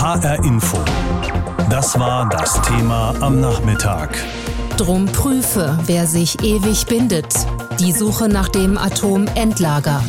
HR Info. Das war das Thema am Nachmittag. Drum prüfe, wer sich ewig bindet. Die Suche nach dem Atomendlager.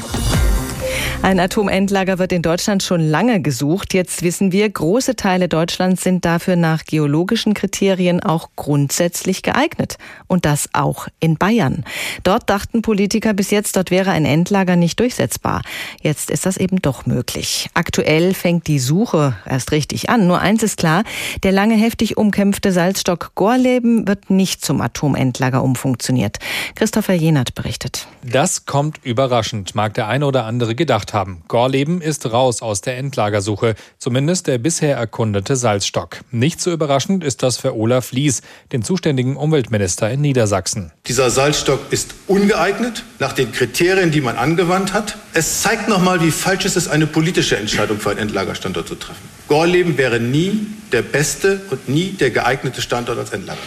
Ein Atomendlager wird in Deutschland schon lange gesucht. Jetzt wissen wir, große Teile Deutschlands sind dafür nach geologischen Kriterien auch grundsätzlich geeignet. Und das auch in Bayern. Dort dachten Politiker bis jetzt, dort wäre ein Endlager nicht durchsetzbar. Jetzt ist das eben doch möglich. Aktuell fängt die Suche erst richtig an. Nur eins ist klar, der lange heftig umkämpfte Salzstock Gorleben wird nicht zum Atomendlager umfunktioniert. Christopher Jenert berichtet. Das kommt überraschend, mag der eine oder andere gedacht haben. Gorleben ist raus aus der Endlagersuche, zumindest der bisher erkundete Salzstock. Nicht so überraschend ist das für Olaf Lies, den zuständigen Umweltminister in Niedersachsen. Dieser Salzstock ist ungeeignet nach den Kriterien, die man angewandt hat. Es zeigt nochmal, wie falsch es ist, eine politische Entscheidung für einen Endlagerstandort zu treffen. Gorleben wäre nie der beste und nie der geeignete Standort als Endlager.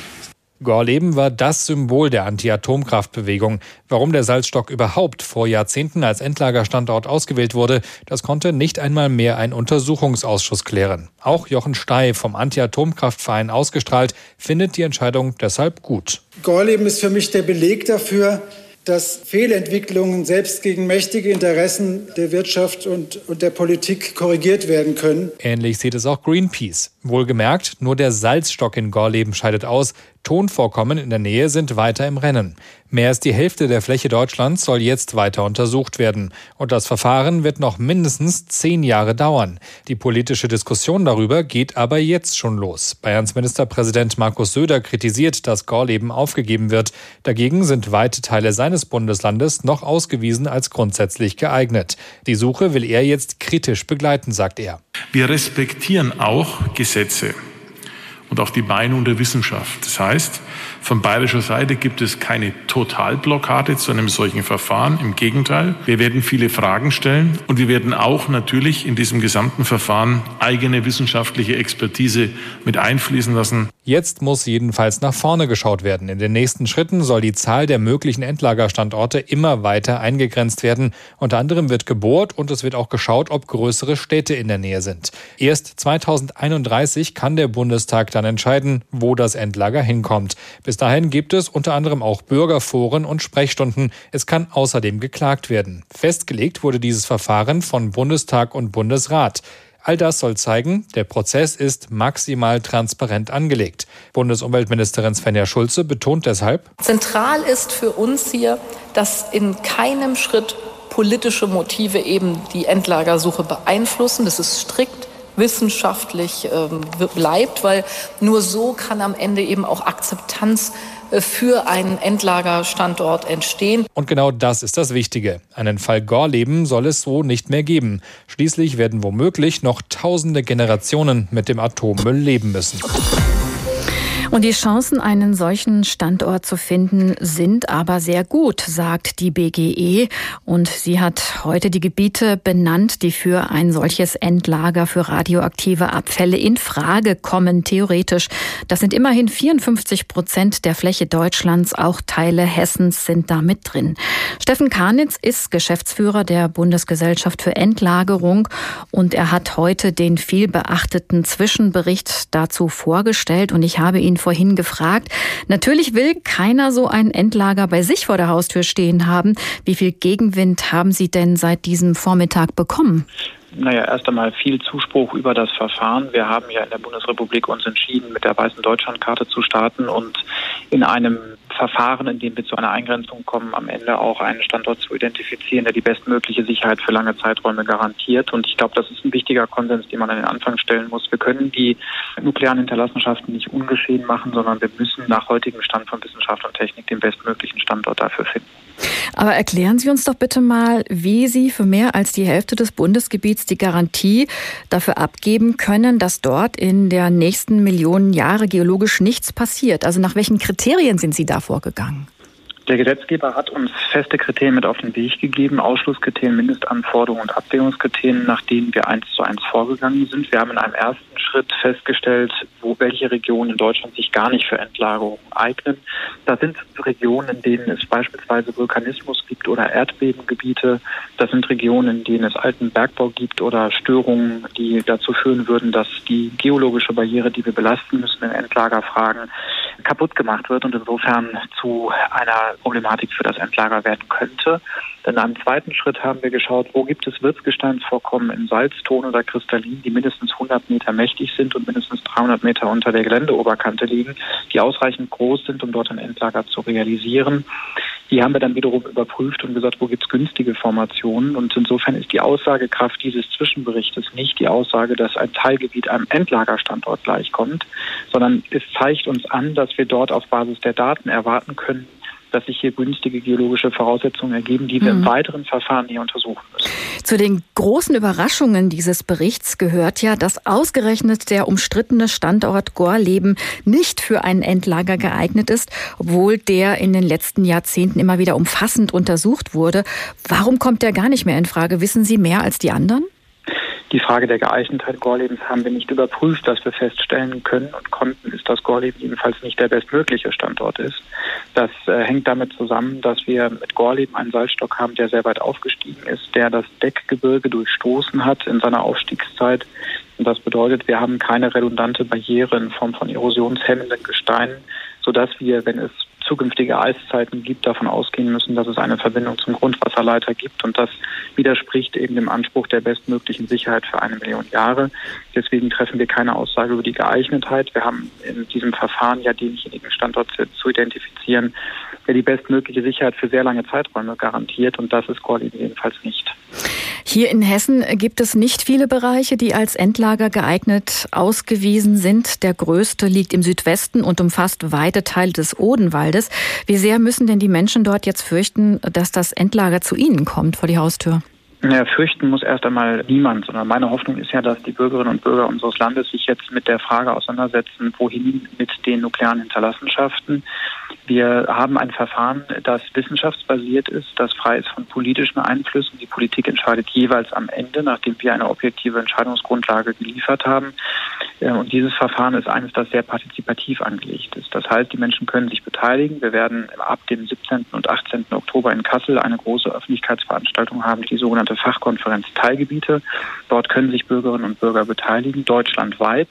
Gorleben war das Symbol der Anti-Atomkraftbewegung. Warum der Salzstock überhaupt vor Jahrzehnten als Endlagerstandort ausgewählt wurde, das konnte nicht einmal mehr ein Untersuchungsausschuss klären. Auch Jochen Stey vom Anti-Atomkraftverein ausgestrahlt, findet die Entscheidung deshalb gut. Gorleben ist für mich der Beleg dafür, dass Fehlentwicklungen selbst gegen mächtige Interessen der Wirtschaft und, und der Politik korrigiert werden können. Ähnlich sieht es auch Greenpeace. Wohlgemerkt, nur der Salzstock in Gorleben scheidet aus. Tonvorkommen in der Nähe sind weiter im Rennen. Mehr als die Hälfte der Fläche Deutschlands soll jetzt weiter untersucht werden. Und das Verfahren wird noch mindestens zehn Jahre dauern. Die politische Diskussion darüber geht aber jetzt schon los. Bayerns Ministerpräsident Markus Söder kritisiert, dass Gorleben aufgegeben wird. Dagegen sind weite Teile seines Bundeslandes noch ausgewiesen als grundsätzlich geeignet. Die Suche will er jetzt kritisch begleiten, sagt er. Wir respektieren auch Gesetze und auch die Meinung der Wissenschaft. Das heißt, von bayerischer Seite gibt es keine Totalblockade zu einem solchen Verfahren. Im Gegenteil, wir werden viele Fragen stellen und wir werden auch natürlich in diesem gesamten Verfahren eigene wissenschaftliche Expertise mit einfließen lassen. Jetzt muss jedenfalls nach vorne geschaut werden. In den nächsten Schritten soll die Zahl der möglichen Endlagerstandorte immer weiter eingegrenzt werden. Unter anderem wird gebohrt und es wird auch geschaut, ob größere Städte in der Nähe sind. Erst 2031 kann der Bundestag dann entscheiden, wo das Endlager hinkommt. Bis dahin gibt es unter anderem auch Bürgerforen und Sprechstunden. Es kann außerdem geklagt werden. Festgelegt wurde dieses Verfahren von Bundestag und Bundesrat. All das soll zeigen, der Prozess ist maximal transparent angelegt. Bundesumweltministerin Svenja Schulze betont deshalb, Zentral ist für uns hier, dass in keinem Schritt politische Motive eben die Endlagersuche beeinflussen. Das ist strikt wissenschaftlich ähm, bleibt, weil nur so kann am Ende eben auch Akzeptanz für einen Endlagerstandort entstehen. Und genau das ist das Wichtige. Einen Fall Gorleben soll es so nicht mehr geben. Schließlich werden womöglich noch tausende Generationen mit dem Atommüll leben müssen. Und die Chancen, einen solchen Standort zu finden, sind aber sehr gut, sagt die BGE. Und sie hat heute die Gebiete benannt, die für ein solches Endlager für radioaktive Abfälle in Frage kommen, theoretisch. Das sind immerhin 54 Prozent der Fläche Deutschlands. Auch Teile Hessens sind da mit drin. Steffen Karnitz ist Geschäftsführer der Bundesgesellschaft für Endlagerung und er hat heute den vielbeachteten Zwischenbericht dazu vorgestellt und ich habe ihn vorhin gefragt. Natürlich will keiner so ein Endlager bei sich vor der Haustür stehen haben. Wie viel Gegenwind haben Sie denn seit diesem Vormittag bekommen? Naja, erst einmal viel Zuspruch über das Verfahren. Wir haben ja in der Bundesrepublik uns entschieden, mit der weißen Deutschlandkarte zu starten und in einem Verfahren, in dem wir zu einer Eingrenzung kommen, am Ende auch einen Standort zu identifizieren, der die bestmögliche Sicherheit für lange Zeiträume garantiert. Und ich glaube, das ist ein wichtiger Konsens, den man an den Anfang stellen muss. Wir können die nuklearen Hinterlassenschaften nicht ungeschehen machen, sondern wir müssen nach heutigem Stand von Wissenschaft und Technik den bestmöglichen Standort dafür finden. Aber erklären Sie uns doch bitte mal, wie Sie für mehr als die Hälfte des Bundesgebiets die Garantie dafür abgeben können, dass dort in der nächsten Millionen Jahre geologisch nichts passiert. Also nach welchen Kriterien sind Sie da vorgegangen? Der Gesetzgeber hat uns feste Kriterien mit auf den Weg gegeben, Ausschlusskriterien, Mindestanforderungen und Abwägungskriterien, nach denen wir eins zu eins vorgegangen sind. Wir haben in einem ersten Schritt festgestellt, wo welche Regionen in Deutschland sich gar nicht für Entlagerung eignen. Da sind Regionen, in denen es beispielsweise Vulkanismus gibt oder Erdbebengebiete. Das sind Regionen, in denen es alten Bergbau gibt oder Störungen, die dazu führen würden, dass die geologische Barriere, die wir belasten müssen in Endlagerfragen, kaputt gemacht wird und insofern zu einer Problematik für das Endlager werden könnte. Dann im zweiten Schritt haben wir geschaut, wo gibt es Wirtsgesteinsvorkommen in Salzton oder Kristallin, die mindestens 100 Meter mächtig sind und mindestens 300 Meter unter der Geländeoberkante liegen, die ausreichend groß sind, um dort ein Endlager zu realisieren. Die haben wir dann wiederum überprüft und gesagt, wo gibt es günstige Formationen. Und insofern ist die Aussagekraft dieses Zwischenberichtes nicht die Aussage, dass ein Teilgebiet einem Endlagerstandort gleichkommt, sondern es zeigt uns an, dass wir dort auf Basis der Daten erwarten können, dass sich hier günstige geologische Voraussetzungen ergeben, die wir mhm. im weiteren Verfahren hier untersuchen müssen. Zu den großen Überraschungen dieses Berichts gehört ja, dass ausgerechnet der umstrittene Standort Gorleben nicht für ein Endlager geeignet ist, obwohl der in den letzten Jahrzehnten immer wieder umfassend untersucht wurde. Warum kommt der gar nicht mehr in Frage? Wissen Sie mehr als die anderen? Die Frage der Geeignetheit Gorlebens haben wir nicht überprüft. Was wir feststellen können und konnten, ist, dass Gorleben jedenfalls nicht der bestmögliche Standort ist. Das äh, hängt damit zusammen, dass wir mit Gorleben einen Salzstock haben, der sehr weit aufgestiegen ist, der das Deckgebirge durchstoßen hat in seiner Aufstiegszeit. Und das bedeutet, wir haben keine redundante Barriere in Form von erosionshemmenden Gesteinen, sodass wir, wenn es zukünftige Eiszeiten gibt, davon ausgehen müssen, dass es eine Verbindung zum Grundwasserleiter gibt. Und das widerspricht eben dem Anspruch der bestmöglichen Sicherheit für eine Million Jahre. Deswegen treffen wir keine Aussage über die Geeignetheit. Wir haben in diesem Verfahren ja denjenigen Standort zu identifizieren, der die bestmögliche Sicherheit für sehr lange Zeiträume garantiert. Und das ist Gorlin jedenfalls nicht. Hier in Hessen gibt es nicht viele Bereiche, die als Endlager geeignet ausgewiesen sind. Der größte liegt im Südwesten und umfasst weite Teile des Odenwaldes. Wie sehr müssen denn die Menschen dort jetzt fürchten, dass das Endlager zu ihnen kommt vor die Haustür? Ja, fürchten muss erst einmal niemand, sondern meine Hoffnung ist ja, dass die Bürgerinnen und Bürger unseres Landes sich jetzt mit der Frage auseinandersetzen, wohin mit den nuklearen Hinterlassenschaften. Wir haben ein Verfahren, das wissenschaftsbasiert ist, das frei ist von politischen Einflüssen. Die Politik entscheidet jeweils am Ende, nachdem wir eine objektive Entscheidungsgrundlage geliefert haben. Und dieses Verfahren ist eines, das sehr partizipativ angelegt ist. Das heißt, die Menschen können sich beteiligen. Wir werden ab dem 17. und 18. Oktober in Kassel eine große Öffentlichkeitsveranstaltung haben, die sogenannte Fachkonferenz Teilgebiete. Dort können sich Bürgerinnen und Bürger beteiligen, deutschlandweit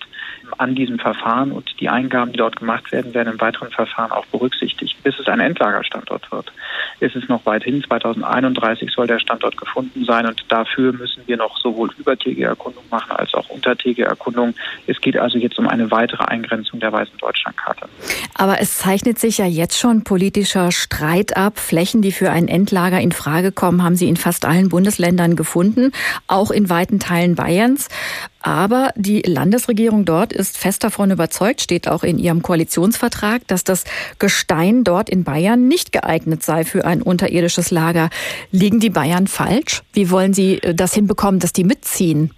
an diesem Verfahren und die Eingaben, die dort gemacht werden, werden im weiteren Verfahren auch berücksichtigt, bis es ein Endlagerstandort wird. Ist es noch weit hin, 2031 soll der Standort gefunden sein und dafür müssen wir noch sowohl übertägige Erkundung machen als auch untertägige Erkundung. Es geht also jetzt um eine weitere Eingrenzung der Weißen Deutschlandkarte. Aber es zeichnet sich ja jetzt schon politischer Streit ab. Flächen, die für ein Endlager in Frage kommen, haben Sie in fast allen Bundesländern gefunden, auch in weiten Teilen Bayerns. Aber die Landesregierung dort ist fest davon überzeugt, steht auch in ihrem Koalitionsvertrag, dass das Gestein dort in Bayern nicht geeignet sei für ein unterirdisches Lager. Liegen die Bayern falsch? Wie wollen Sie äh, das hinbekommen, dass die mitziehen?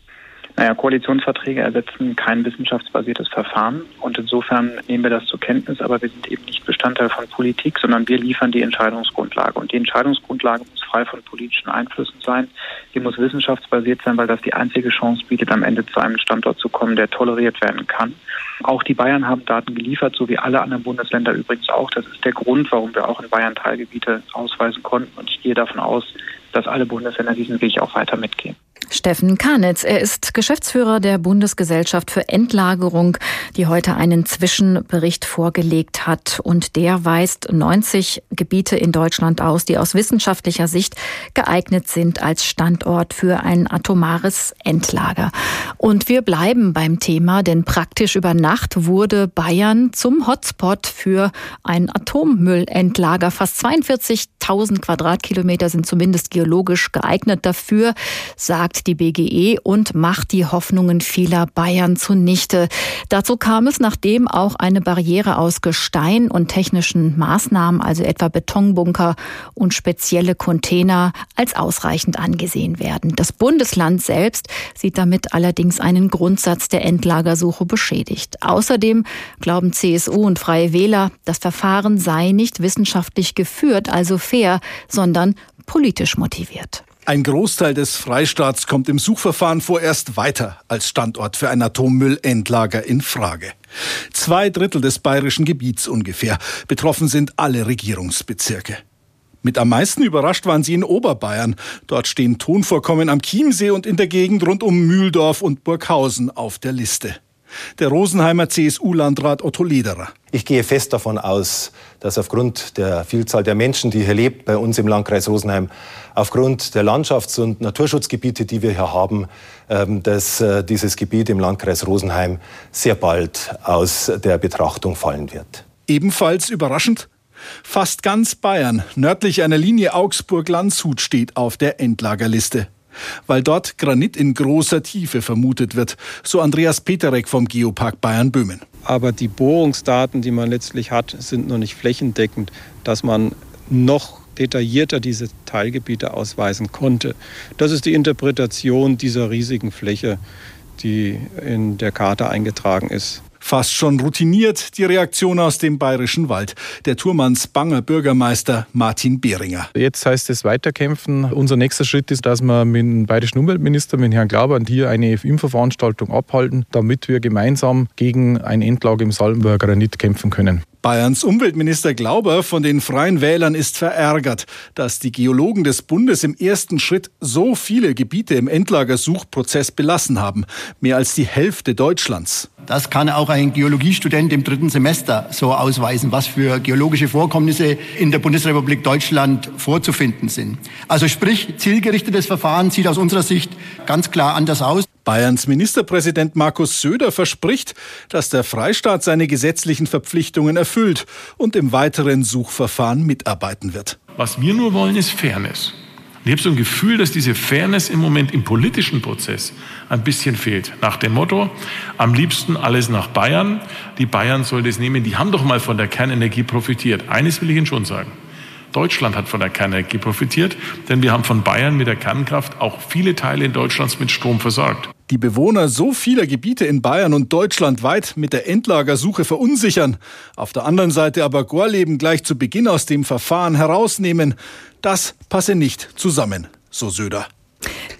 Naja, Koalitionsverträge ersetzen kein wissenschaftsbasiertes Verfahren und insofern nehmen wir das zur Kenntnis, aber wir sind eben nicht Bestandteil von Politik, sondern wir liefern die Entscheidungsgrundlage und die Entscheidungsgrundlage muss frei von politischen Einflüssen sein, die muss wissenschaftsbasiert sein, weil das die einzige Chance bietet, am Ende zu einem Standort zu kommen, der toleriert werden kann. Auch die Bayern haben Daten geliefert, so wie alle anderen Bundesländer übrigens auch. Das ist der Grund, warum wir auch in Bayern Teilgebiete ausweisen konnten und ich gehe davon aus, dass alle Bundesländer diesen Weg auch weiter mitgehen. Steffen Karnitz, er ist Geschäftsführer der Bundesgesellschaft für Endlagerung, die heute einen Zwischenbericht vorgelegt hat. Und der weist 90 Gebiete in Deutschland aus, die aus wissenschaftlicher Sicht geeignet sind als Standort für ein atomares Endlager. Und wir bleiben beim Thema, denn praktisch über Nacht wurde Bayern zum Hotspot für ein Atommüllendlager. Fast 42.000 Quadratkilometer sind zumindest geologisch geeignet dafür, sagt die BGE und macht die Hoffnungen vieler Bayern zunichte. Dazu kam es, nachdem auch eine Barriere aus Gestein und technischen Maßnahmen, also etwa Betonbunker und spezielle Container, als ausreichend angesehen werden. Das Bundesland selbst sieht damit allerdings allerdings einen Grundsatz der Endlagersuche beschädigt. Außerdem glauben CSU und Freie Wähler, das Verfahren sei nicht wissenschaftlich geführt, also fair, sondern politisch motiviert. Ein Großteil des Freistaats kommt im Suchverfahren vorerst weiter als Standort für ein Atommüllendlager in Frage. Zwei Drittel des bayerischen Gebiets ungefähr. Betroffen sind alle Regierungsbezirke. Mit am meisten überrascht waren sie in Oberbayern. Dort stehen Tonvorkommen am Chiemsee und in der Gegend rund um Mühldorf und Burghausen auf der Liste. Der Rosenheimer CSU-Landrat Otto Lederer. Ich gehe fest davon aus, dass aufgrund der Vielzahl der Menschen, die hier lebt, bei uns im Landkreis Rosenheim, aufgrund der Landschafts- und Naturschutzgebiete, die wir hier haben, ähm, dass äh, dieses Gebiet im Landkreis Rosenheim sehr bald aus der Betrachtung fallen wird. Ebenfalls überraschend, fast ganz Bayern, nördlich einer Linie Augsburg-Landshut, steht auf der Endlagerliste weil dort Granit in großer Tiefe vermutet wird, so Andreas Peterek vom Geopark Bayern-Böhmen. Aber die Bohrungsdaten, die man letztlich hat, sind noch nicht flächendeckend, dass man noch detaillierter diese Teilgebiete ausweisen konnte. Das ist die Interpretation dieser riesigen Fläche, die in der Karte eingetragen ist. Fast schon routiniert die Reaktion aus dem bayerischen Wald. Der Turmans Banger Bürgermeister Martin Behringer. Jetzt heißt es weiterkämpfen. Unser nächster Schritt ist, dass wir mit dem bayerischen Umweltminister, mit Herrn Glauband, hier eine FIM-Veranstaltung abhalten, damit wir gemeinsam gegen ein Endlager im Salbenberger Granit kämpfen können. Bayerns Umweltminister Glauber von den Freien Wählern ist verärgert, dass die Geologen des Bundes im ersten Schritt so viele Gebiete im Endlagersuchprozess belassen haben. Mehr als die Hälfte Deutschlands. Das kann auch ein Geologiestudent im dritten Semester so ausweisen, was für geologische Vorkommnisse in der Bundesrepublik Deutschland vorzufinden sind. Also sprich, zielgerichtetes Verfahren sieht aus unserer Sicht ganz klar anders aus. Bayerns Ministerpräsident Markus Söder verspricht, dass der Freistaat seine gesetzlichen Verpflichtungen erfüllt und im weiteren Suchverfahren mitarbeiten wird. Was wir nur wollen, ist Fairness. Ich habe so ein Gefühl, dass diese Fairness im Moment im politischen Prozess ein bisschen fehlt. Nach dem Motto, am liebsten alles nach Bayern. Die Bayern soll das nehmen. Die haben doch mal von der Kernenergie profitiert. Eines will ich Ihnen schon sagen. Deutschland hat von der Kernenergie profitiert, denn wir haben von Bayern mit der Kernkraft auch viele Teile in Deutschlands mit Strom versorgt. Die Bewohner so vieler Gebiete in Bayern und Deutschland weit mit der Endlagersuche verunsichern, auf der anderen Seite aber Gorleben gleich zu Beginn aus dem Verfahren herausnehmen, das passe nicht zusammen, so Söder.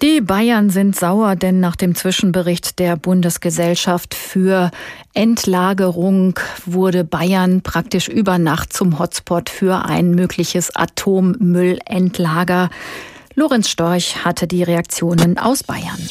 Die Bayern sind sauer, denn nach dem Zwischenbericht der Bundesgesellschaft für Endlagerung wurde Bayern praktisch über Nacht zum Hotspot für ein mögliches Atommüllendlager. Lorenz Storch hatte die Reaktionen aus Bayern.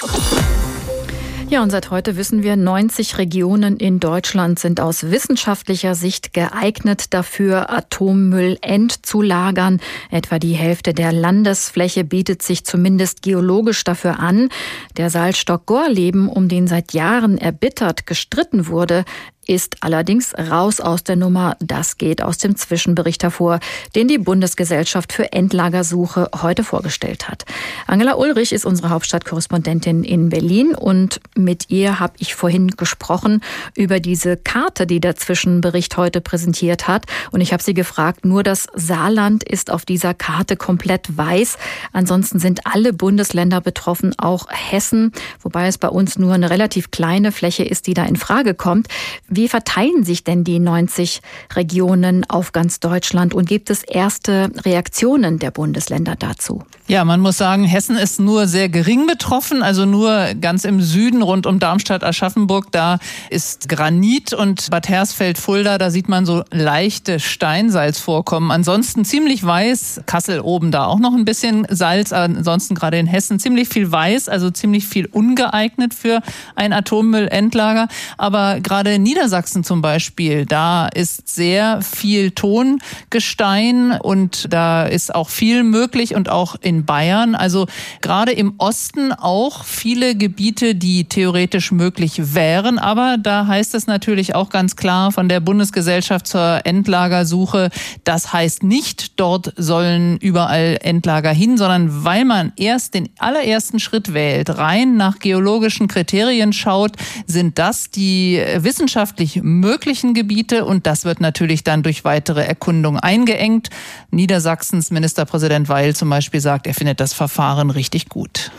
Ja, und seit heute wissen wir, 90 Regionen in Deutschland sind aus wissenschaftlicher Sicht geeignet dafür, Atommüll endzulagern. Etwa die Hälfte der Landesfläche bietet sich zumindest geologisch dafür an. Der Salzstock Gorleben, um den seit Jahren erbittert gestritten wurde, ist allerdings raus aus der Nummer. Das geht aus dem Zwischenbericht hervor, den die Bundesgesellschaft für Endlagersuche heute vorgestellt hat. Angela Ulrich ist unsere Hauptstadtkorrespondentin in Berlin und mit ihr habe ich vorhin gesprochen über diese Karte, die der Zwischenbericht heute präsentiert hat. Und ich habe sie gefragt, nur das Saarland ist auf dieser Karte komplett weiß. Ansonsten sind alle Bundesländer betroffen, auch Hessen, wobei es bei uns nur eine relativ kleine Fläche ist, die da in Frage kommt. Wie verteilen sich denn die 90 Regionen auf ganz Deutschland und gibt es erste Reaktionen der Bundesländer dazu? Ja, man muss sagen, Hessen ist nur sehr gering betroffen, also nur ganz im Süden rund um Darmstadt, Aschaffenburg, da ist Granit und Bad Hersfeld, Fulda, da sieht man so leichte Steinsalzvorkommen. Ansonsten ziemlich weiß, Kassel oben da auch noch ein bisschen Salz, ansonsten gerade in Hessen ziemlich viel weiß, also ziemlich viel ungeeignet für ein Atommüllendlager. Aber gerade in Niedersachsen zum Beispiel, da ist sehr viel Tongestein und da ist auch viel möglich und auch in Bayern. Also gerade im Osten auch viele Gebiete, die theoretisch möglich wären. Aber da heißt es natürlich auch ganz klar von der Bundesgesellschaft zur Endlagersuche, das heißt nicht, dort sollen überall Endlager hin, sondern weil man erst den allerersten Schritt wählt, rein nach geologischen Kriterien schaut, sind das die wissenschaftlichen wissenschaftlich möglichen Gebiete und das wird natürlich dann durch weitere Erkundungen eingeengt. Niedersachsens Ministerpräsident Weil zum Beispiel sagt, er findet das Verfahren richtig gut.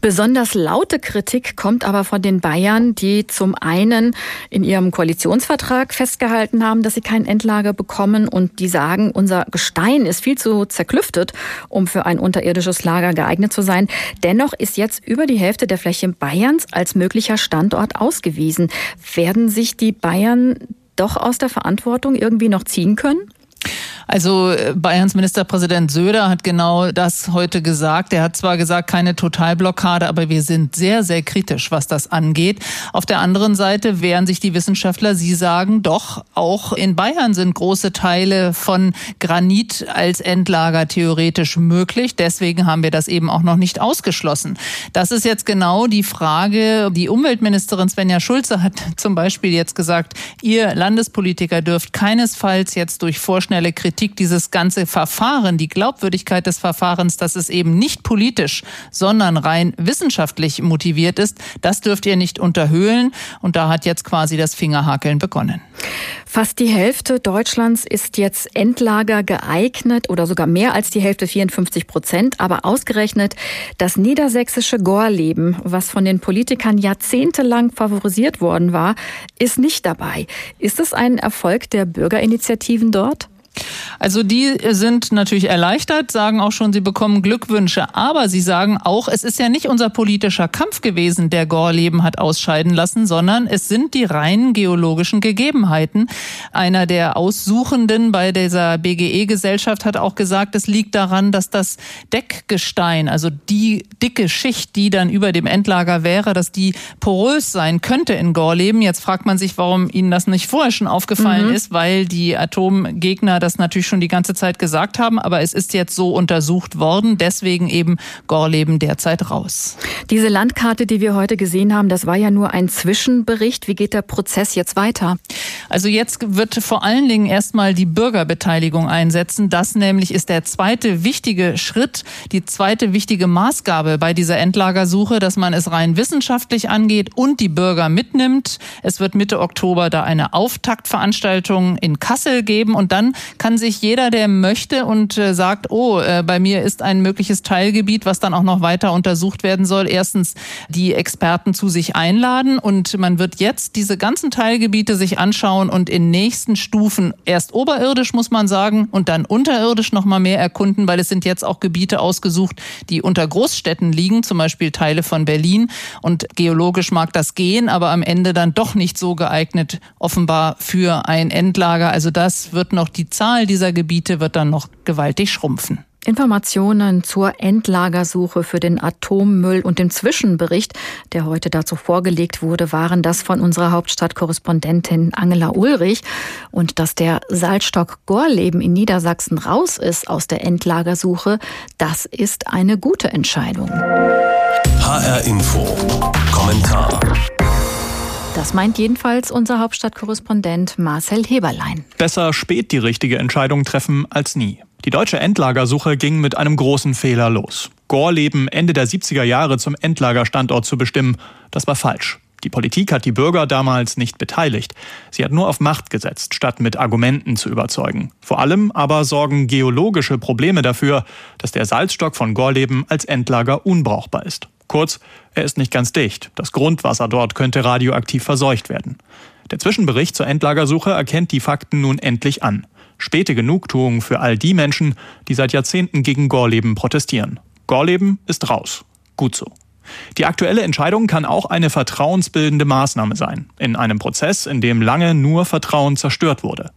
Besonders laute Kritik kommt aber von den Bayern, die zum einen in ihrem Koalitionsvertrag festgehalten haben, dass sie kein Endlager bekommen und die sagen, unser Gestein ist viel zu zerklüftet, um für ein unterirdisches Lager geeignet zu sein. Dennoch ist jetzt über die Hälfte der Fläche Bayerns als möglicher Standort ausgewiesen. Werden sich die Bayern doch aus der Verantwortung irgendwie noch ziehen können? Also äh, Bayerns Ministerpräsident Söder hat genau das heute gesagt. Er hat zwar gesagt, keine Totalblockade, aber wir sind sehr, sehr kritisch, was das angeht. Auf der anderen Seite wehren sich die Wissenschaftler. Sie sagen doch, auch in Bayern sind große Teile von Granit als Endlager theoretisch möglich. Deswegen haben wir das eben auch noch nicht ausgeschlossen. Das ist jetzt genau die Frage. Die Umweltministerin Svenja Schulze hat zum Beispiel jetzt gesagt, ihr Landespolitiker dürft keinesfalls jetzt durch vorschnelle Kritik Kritik dieses ganze Verfahren, die Glaubwürdigkeit des Verfahrens, dass es eben nicht politisch, sondern rein wissenschaftlich motiviert ist, das dürft ihr nicht unterhöhlen. Und da hat jetzt quasi das Fingerhakeln begonnen. Fast die Hälfte Deutschlands ist jetzt Endlager geeignet oder sogar mehr als die Hälfte, 54 Prozent. Aber ausgerechnet das niedersächsische Gorleben, was von den Politikern jahrzehntelang favorisiert worden war, ist nicht dabei. Ist es ein Erfolg der Bürgerinitiativen dort? Also die sind natürlich erleichtert, sagen auch schon, sie bekommen Glückwünsche. Aber sie sagen auch, es ist ja nicht unser politischer Kampf gewesen, der Gorleben hat ausscheiden lassen, sondern es sind die reinen geologischen Gegebenheiten. Einer der Aussuchenden bei dieser BGE-Gesellschaft hat auch gesagt, es liegt daran, dass das Deckgestein, also die dicke Schicht, die dann über dem Endlager wäre, dass die porös sein könnte in Gorleben. Jetzt fragt man sich, warum ihnen das nicht vorher schon aufgefallen mhm. ist, weil die Atomgegner das natürlich schon die ganze Zeit gesagt haben, aber es ist jetzt so untersucht worden, deswegen eben Gorleben derzeit raus. Diese Landkarte, die wir heute gesehen haben, das war ja nur ein Zwischenbericht. Wie geht der Prozess jetzt weiter? Also jetzt wird vor allen Dingen erstmal die Bürgerbeteiligung einsetzen. Das nämlich ist der zweite wichtige Schritt, die zweite wichtige Maßgabe bei dieser Endlagersuche, dass man es rein wissenschaftlich angeht und die Bürger mitnimmt. Es wird Mitte Oktober da eine Auftaktveranstaltung in Kassel geben und dann kann sich jeder, der möchte und äh, sagt, oh, äh, bei mir ist ein mögliches Teilgebiet, was dann auch noch weiter untersucht werden soll, erstens die Experten zu sich einladen und man wird jetzt diese ganzen Teilgebiete sich anschauen und in nächsten Stufen erst oberirdisch muss man sagen und dann unterirdisch noch mal mehr erkunden, weil es sind jetzt auch Gebiete ausgesucht, die unter Großstädten liegen, zum Beispiel Teile von Berlin und geologisch mag das gehen, aber am Ende dann doch nicht so geeignet offenbar für ein Endlager. Also das wird noch die Zahl dieser Gebiete wird dann noch gewaltig schrumpfen. Informationen zur Endlagersuche für den Atommüll und dem Zwischenbericht, der heute dazu vorgelegt wurde, waren das von unserer Hauptstadtkorrespondentin Angela Ulrich. Und dass der Salzstock Gorleben in Niedersachsen raus ist aus der Endlagersuche, das ist eine gute Entscheidung. HR Info. Kommentar. Das meint jedenfalls unser Hauptstadtkorrespondent Marcel Heberlein. Besser spät die richtige Entscheidung treffen als nie. Die deutsche Endlagersuche ging mit einem großen Fehler los. Gorleben Ende der 70er Jahre zum Endlagerstandort zu bestimmen, das war falsch. Die Politik hat die Bürger damals nicht beteiligt. Sie hat nur auf Macht gesetzt, statt mit Argumenten zu überzeugen. Vor allem aber sorgen geologische Probleme dafür, dass der Salzstock von Gorleben als Endlager unbrauchbar ist. Kurz, er ist nicht ganz dicht. Das Grundwasser dort könnte radioaktiv verseucht werden. Der Zwischenbericht zur Endlagersuche erkennt die Fakten nun endlich an. Späte Genugtuung für all die Menschen, die seit Jahrzehnten gegen Gorleben protestieren. Gorleben ist raus. Gut so. Die aktuelle Entscheidung kann auch eine vertrauensbildende Maßnahme sein, in einem Prozess, in dem lange nur Vertrauen zerstört wurde.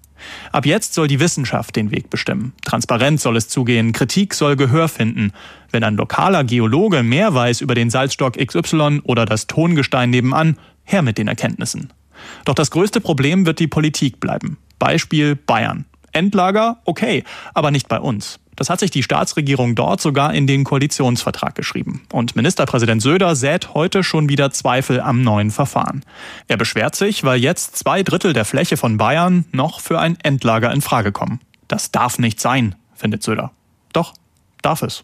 Ab jetzt soll die Wissenschaft den Weg bestimmen. Transparenz soll es zugehen, Kritik soll Gehör finden. Wenn ein lokaler Geologe mehr weiß über den Salzstock XY oder das Tongestein nebenan, her mit den Erkenntnissen. Doch das größte Problem wird die Politik bleiben. Beispiel Bayern. Endlager, okay, aber nicht bei uns. Das hat sich die Staatsregierung dort sogar in den Koalitionsvertrag geschrieben. Und Ministerpräsident Söder sät heute schon wieder Zweifel am neuen Verfahren. Er beschwert sich, weil jetzt zwei Drittel der Fläche von Bayern noch für ein Endlager in Frage kommen. Das darf nicht sein, findet Söder. Doch, darf es.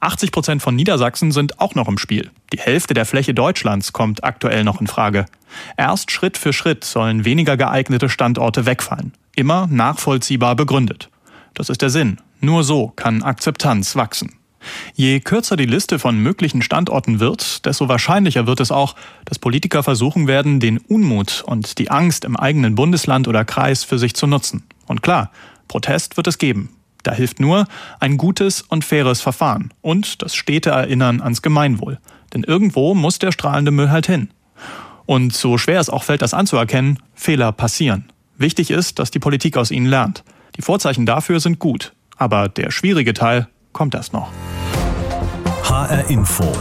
80 Prozent von Niedersachsen sind auch noch im Spiel. Die Hälfte der Fläche Deutschlands kommt aktuell noch in Frage. Erst Schritt für Schritt sollen weniger geeignete Standorte wegfallen. Immer nachvollziehbar begründet. Das ist der Sinn. Nur so kann Akzeptanz wachsen. Je kürzer die Liste von möglichen Standorten wird, desto wahrscheinlicher wird es auch, dass Politiker versuchen werden, den Unmut und die Angst im eigenen Bundesland oder Kreis für sich zu nutzen. Und klar, Protest wird es geben. Da hilft nur ein gutes und faires Verfahren und das stete Erinnern ans Gemeinwohl. Denn irgendwo muss der strahlende Müll halt hin. Und so schwer es auch fällt, das anzuerkennen, Fehler passieren. Wichtig ist, dass die Politik aus ihnen lernt. Die Vorzeichen dafür sind gut. Aber der schwierige Teil kommt erst noch. HR Info.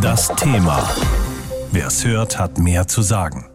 Das Thema. Wer es hört, hat mehr zu sagen.